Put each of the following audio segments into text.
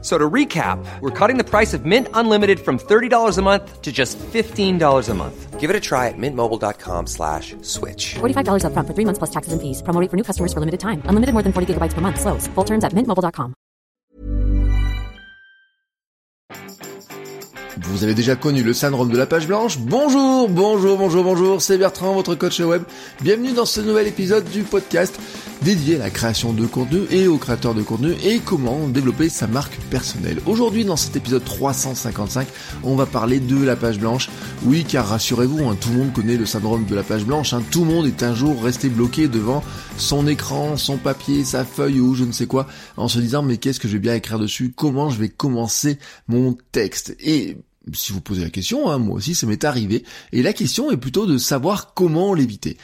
So to recap, we're cutting the price of Mint Unlimited from $30 a month to just $15 a month. Give it a try at mintmobile.com slash switch. $45 upfront for three months plus taxes and fees. Promo rate for new customers for limited time. Unlimited more than 40 gigabytes per month. Slows. Full terms at mintmobile.com. Vous avez déjà connu le syndrome de la page blanche? Bonjour, bonjour, bonjour, bonjour, c'est Bertrand, votre coach web. Bienvenue dans ce nouvel épisode du podcast dédié à la création de contenu et aux créateurs de contenu et comment développer sa marque personnelle. Aujourd'hui, dans cet épisode 355, on va parler de la page blanche. Oui, car rassurez-vous, hein, tout le monde connaît le syndrome de la page blanche. Hein. tout le monde est un jour resté bloqué devant son écran, son papier, sa feuille ou je ne sais quoi, en se disant mais qu'est-ce que je vais bien écrire dessus? Comment je vais commencer mon texte? Et si vous posez la question, hein, moi aussi ça m'est arrivé. Et la question est plutôt de savoir comment l'éviter.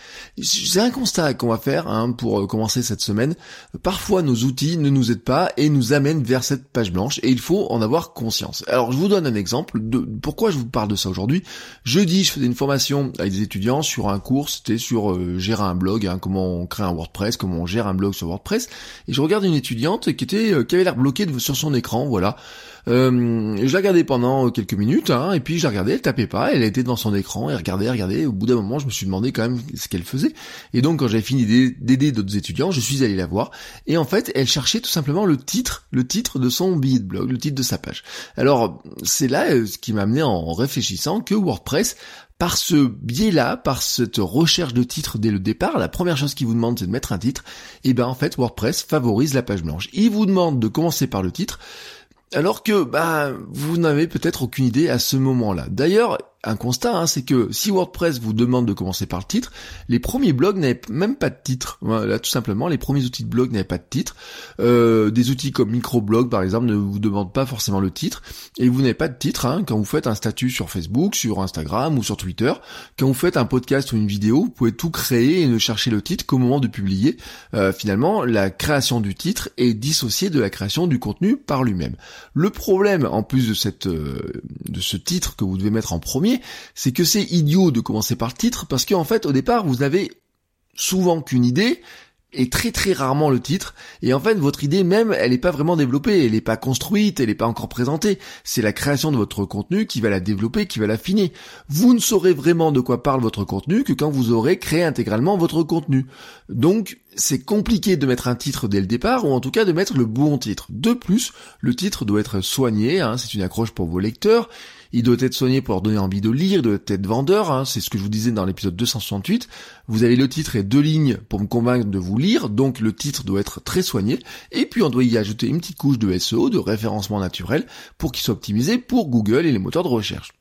C'est un constat qu'on va faire hein, pour euh, commencer cette semaine. Parfois nos outils ne nous aident pas et nous amènent vers cette page blanche et il faut en avoir conscience. Alors je vous donne un exemple de pourquoi je vous parle de ça aujourd'hui. Jeudi je faisais une formation avec des étudiants sur un cours, c'était sur euh, gérer un blog, hein, comment on crée un WordPress, comment on gère un blog sur WordPress. Et je regarde une étudiante qui était euh, qui avait l'air bloquée sur son écran, voilà. Euh, je la regardais pendant quelques minutes, hein, et puis je la regardais, elle tapait pas, elle était devant son écran, elle regardait, elle regardait. Au bout d'un moment, je me suis demandé quand même ce qu'elle faisait. Et donc, quand j'avais fini d'aider d'autres étudiants, je suis allé la voir. Et en fait, elle cherchait tout simplement le titre, le titre de son billet de blog, le titre de sa page. Alors, c'est là euh, ce qui m'a amené en réfléchissant que WordPress par ce biais-là, par cette recherche de titre dès le départ, la première chose qu'il vous demande c'est de mettre un titre, et ben en fait WordPress favorise la page blanche. Il vous demande de commencer par le titre, alors que bah vous n'avez peut-être aucune idée à ce moment-là. D'ailleurs, un constat, hein, c'est que si WordPress vous demande de commencer par le titre, les premiers blogs n'avaient même pas de titre. Voilà, tout simplement, les premiers outils de blog n'avaient pas de titre. Euh, des outils comme Microblog, par exemple, ne vous demandent pas forcément le titre. Et vous n'avez pas de titre hein, quand vous faites un statut sur Facebook, sur Instagram ou sur Twitter. Quand vous faites un podcast ou une vidéo, vous pouvez tout créer et ne chercher le titre qu'au moment de publier. Euh, finalement, la création du titre est dissociée de la création du contenu par lui-même. Le problème, en plus de euh, de ce titre que vous devez mettre en premier, c'est que c'est idiot de commencer par le titre parce qu'en fait au départ vous n'avez souvent qu'une idée et très très rarement le titre. Et en fait, votre idée même, elle n'est pas vraiment développée, elle n'est pas construite, elle n'est pas encore présentée. C'est la création de votre contenu qui va la développer, qui va l'affiner. Vous ne saurez vraiment de quoi parle votre contenu que quand vous aurez créé intégralement votre contenu. Donc, c'est compliqué de mettre un titre dès le départ, ou en tout cas de mettre le bon titre. De plus, le titre doit être soigné, hein, c'est une accroche pour vos lecteurs, il doit être soigné pour leur donner envie de lire, il doit être vendeur, hein, c'est ce que je vous disais dans l'épisode 268. Vous avez le titre et deux lignes pour me convaincre de vous lire, donc le titre doit être très soigné, et puis on doit y ajouter une petite couche de SEO, de référencement naturel, pour qu'il soit optimisé pour Google et les moteurs de recherche.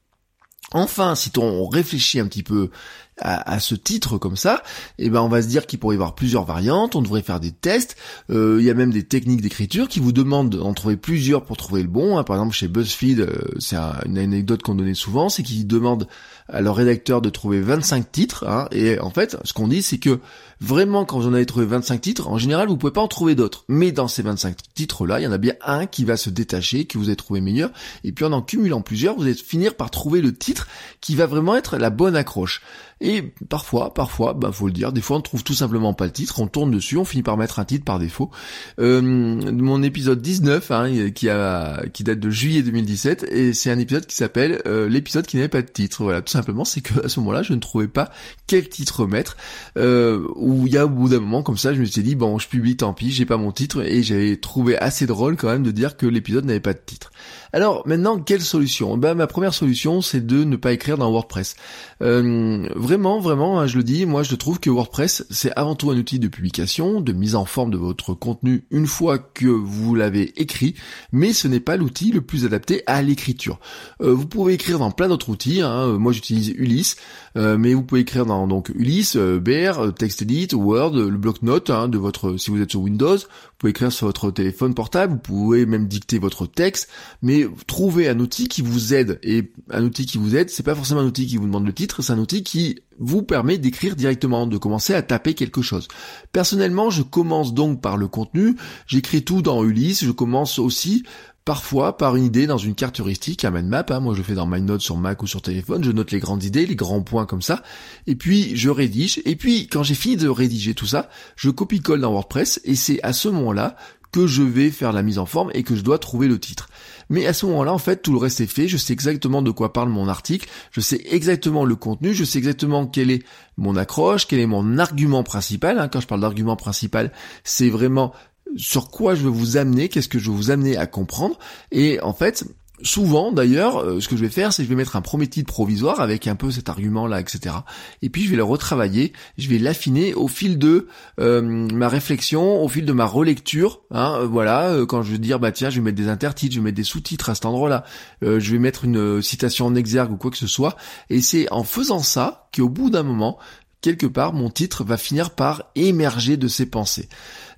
Enfin, si on réfléchit un petit peu à, ce titre comme ça, eh ben on va se dire qu'il pourrait y avoir plusieurs variantes, on devrait faire des tests, euh, il y a même des techniques d'écriture qui vous demandent d'en trouver plusieurs pour trouver le bon. Hein. Par exemple chez BuzzFeed, euh, c'est une anecdote qu'on donnait souvent, c'est qu'ils demandent à leur rédacteur de trouver 25 titres, hein, et en fait ce qu'on dit c'est que vraiment quand vous en avez trouvé 25 titres, en général vous pouvez pas en trouver d'autres. Mais dans ces 25 titres là, il y en a bien un qui va se détacher, que vous avez trouvé meilleur, et puis en en cumulant plusieurs, vous allez finir par trouver le titre qui va vraiment être la bonne accroche. Et parfois, parfois, bah faut le dire, des fois on trouve tout simplement pas le titre, on tourne dessus, on finit par mettre un titre par défaut. Euh, mon épisode 19, hein, qui a qui date de juillet 2017, et c'est un épisode qui s'appelle euh, l'épisode qui n'avait pas de titre. Voilà, tout simplement, c'est que à ce moment-là, je ne trouvais pas quel titre mettre. Euh, où il y a au bout d'un moment comme ça, je me suis dit bon, je publie, tant pis, j'ai pas mon titre, et j'avais trouvé assez drôle quand même de dire que l'épisode n'avait pas de titre. Alors maintenant, quelle solution? Ben ma première solution, c'est de ne pas écrire dans WordPress. Euh, vraiment, hein, je le dis, moi je trouve que WordPress, c'est avant tout un outil de publication, de mise en forme de votre contenu une fois que vous l'avez écrit, mais ce n'est pas l'outil le plus adapté à l'écriture. Euh, vous pouvez écrire dans plein d'autres outils, hein. moi j'utilise Ulysse, euh, mais vous pouvez écrire dans donc Ulysse, Bear, TextEdit, Word, le bloc-notes hein, de votre, si vous êtes sur Windows, vous pouvez écrire sur votre téléphone portable, vous pouvez même dicter votre texte, mais trouver un outil qui vous aide. Et un outil qui vous aide, c'est pas forcément un outil qui vous demande le titre, c'est un outil qui vous permet d'écrire directement, de commencer à taper quelque chose. Personnellement, je commence donc par le contenu, j'écris tout dans Ulysse, je commence aussi parfois par une idée dans une carte heuristique, un mind map, hein, moi je fais dans MindNote sur Mac ou sur téléphone, je note les grandes idées, les grands points comme ça, et puis je rédige, et puis quand j'ai fini de rédiger tout ça, je copie-colle dans WordPress, et c'est à ce moment-là que je vais faire la mise en forme et que je dois trouver le titre. Mais à ce moment-là, en fait, tout le reste est fait. Je sais exactement de quoi parle mon article. Je sais exactement le contenu. Je sais exactement quel est mon accroche, quel est mon argument principal. Hein. Quand je parle d'argument principal, c'est vraiment sur quoi je veux vous amener, qu'est-ce que je veux vous amener à comprendre. Et en fait, souvent d'ailleurs, euh, ce que je vais faire, c'est que je vais mettre un premier titre provisoire avec un peu cet argument-là, etc. Et puis je vais le retravailler, je vais l'affiner au fil de euh, ma réflexion, au fil de ma relecture. Hein, euh, voilà, quand je vais dire bah tiens, je vais mettre des intertitres, je vais mettre des sous-titres à cet endroit-là, je vais mettre une citation en exergue ou quoi que ce soit. Et c'est en faisant ça qu'au bout d'un moment, quelque part, mon titre va finir par émerger de ses pensées.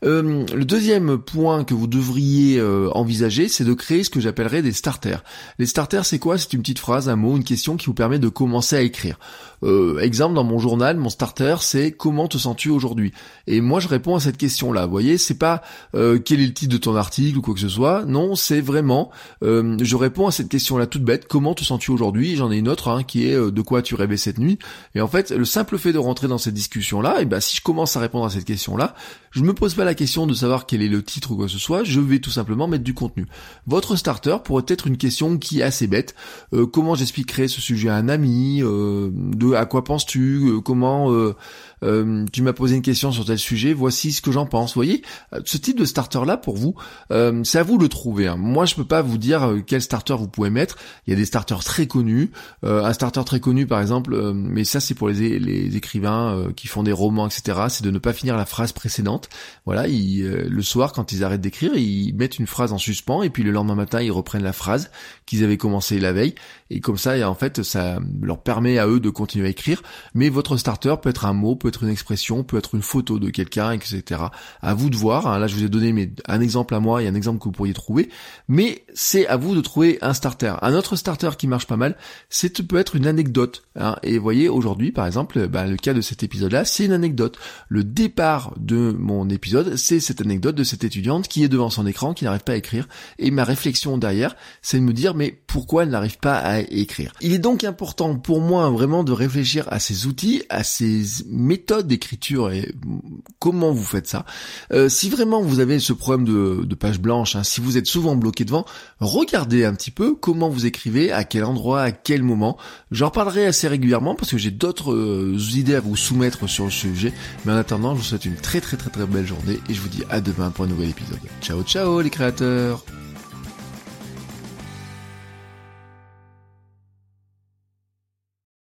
Euh, le deuxième point que vous devriez euh, envisager, c'est de créer ce que j'appellerais des starters. Les starters, c'est quoi? C'est une petite phrase, un mot, une question qui vous permet de commencer à écrire. Euh, exemple, dans mon journal, mon starter, c'est comment te sens-tu aujourd'hui? Et moi, je réponds à cette question-là. Vous voyez, c'est pas quel est le titre de ton article? ou quoi que ce soit. Non, c'est vraiment, je réponds à cette question-là toute bête. Comment te sens-tu aujourd'hui? J'en ai une autre hein, qui est de quoi tu rêvais cette nuit? Et en fait, le simple fait de dans cette discussion-là, et ben si je commence à répondre à cette question-là, je me pose pas la question de savoir quel est le titre ou quoi que ce soit, je vais tout simplement mettre du contenu. Votre starter pourrait être une question qui est assez bête. Euh, comment j'expliquerai ce sujet à un ami euh, De à quoi penses-tu euh, Comment tu m'as posé une question sur tel sujet, voici ce que j'en pense. Voyez, ce type de starter là pour vous, c'est à vous de le trouver. Hein. Moi, je peux pas vous dire quel starter vous pouvez mettre. Il y a des starters très connus. un starter très connu, par exemple, mais ça c'est pour les, les écrivains qui font des romans, etc. C'est de ne pas finir la phrase précédente. Voilà, ils, le soir quand ils arrêtent d'écrire, ils mettent une phrase en suspens et puis le lendemain matin ils reprennent la phrase qu'ils avaient commencé la veille. Et comme ça, en fait, ça leur permet à eux de continuer à écrire. Mais votre starter peut être un mot, peut être une expression, peut être une photo de quelqu'un, etc. À vous de voir. Hein. Là, je vous ai donné un exemple à moi et un exemple que vous pourriez trouver. Mais c'est à vous de trouver un starter. Un autre starter qui marche pas mal, c'est peut être une anecdote. Hein. Et vous voyez, aujourd'hui, par exemple, bah, le cas de cet épisode-là, c'est une anecdote. Le départ de mon épisode, c'est cette anecdote de cette étudiante qui est devant son écran, qui n'arrive pas à écrire. Et ma réflexion derrière, c'est de me dire, mais pourquoi elle n'arrive pas à écrire? Il est donc important pour moi vraiment de réfléchir à ces outils, à ces méthodes d'écriture et comment vous faites ça. Euh, si vraiment vous avez ce problème de, page blanche, hein, si vous êtes souvent bloqué devant, regardez un petit peu comment vous écrivez, à quel endroit, à quel moment. J'en parlerai assez régulièrement parce que j'ai d'autres euh, idées à vous soumettre sur le sujet. Mais en attendant, je vous souhaite une très très très très belle journée et je vous dis à demain pour un nouvel épisode. Ciao ciao les créateurs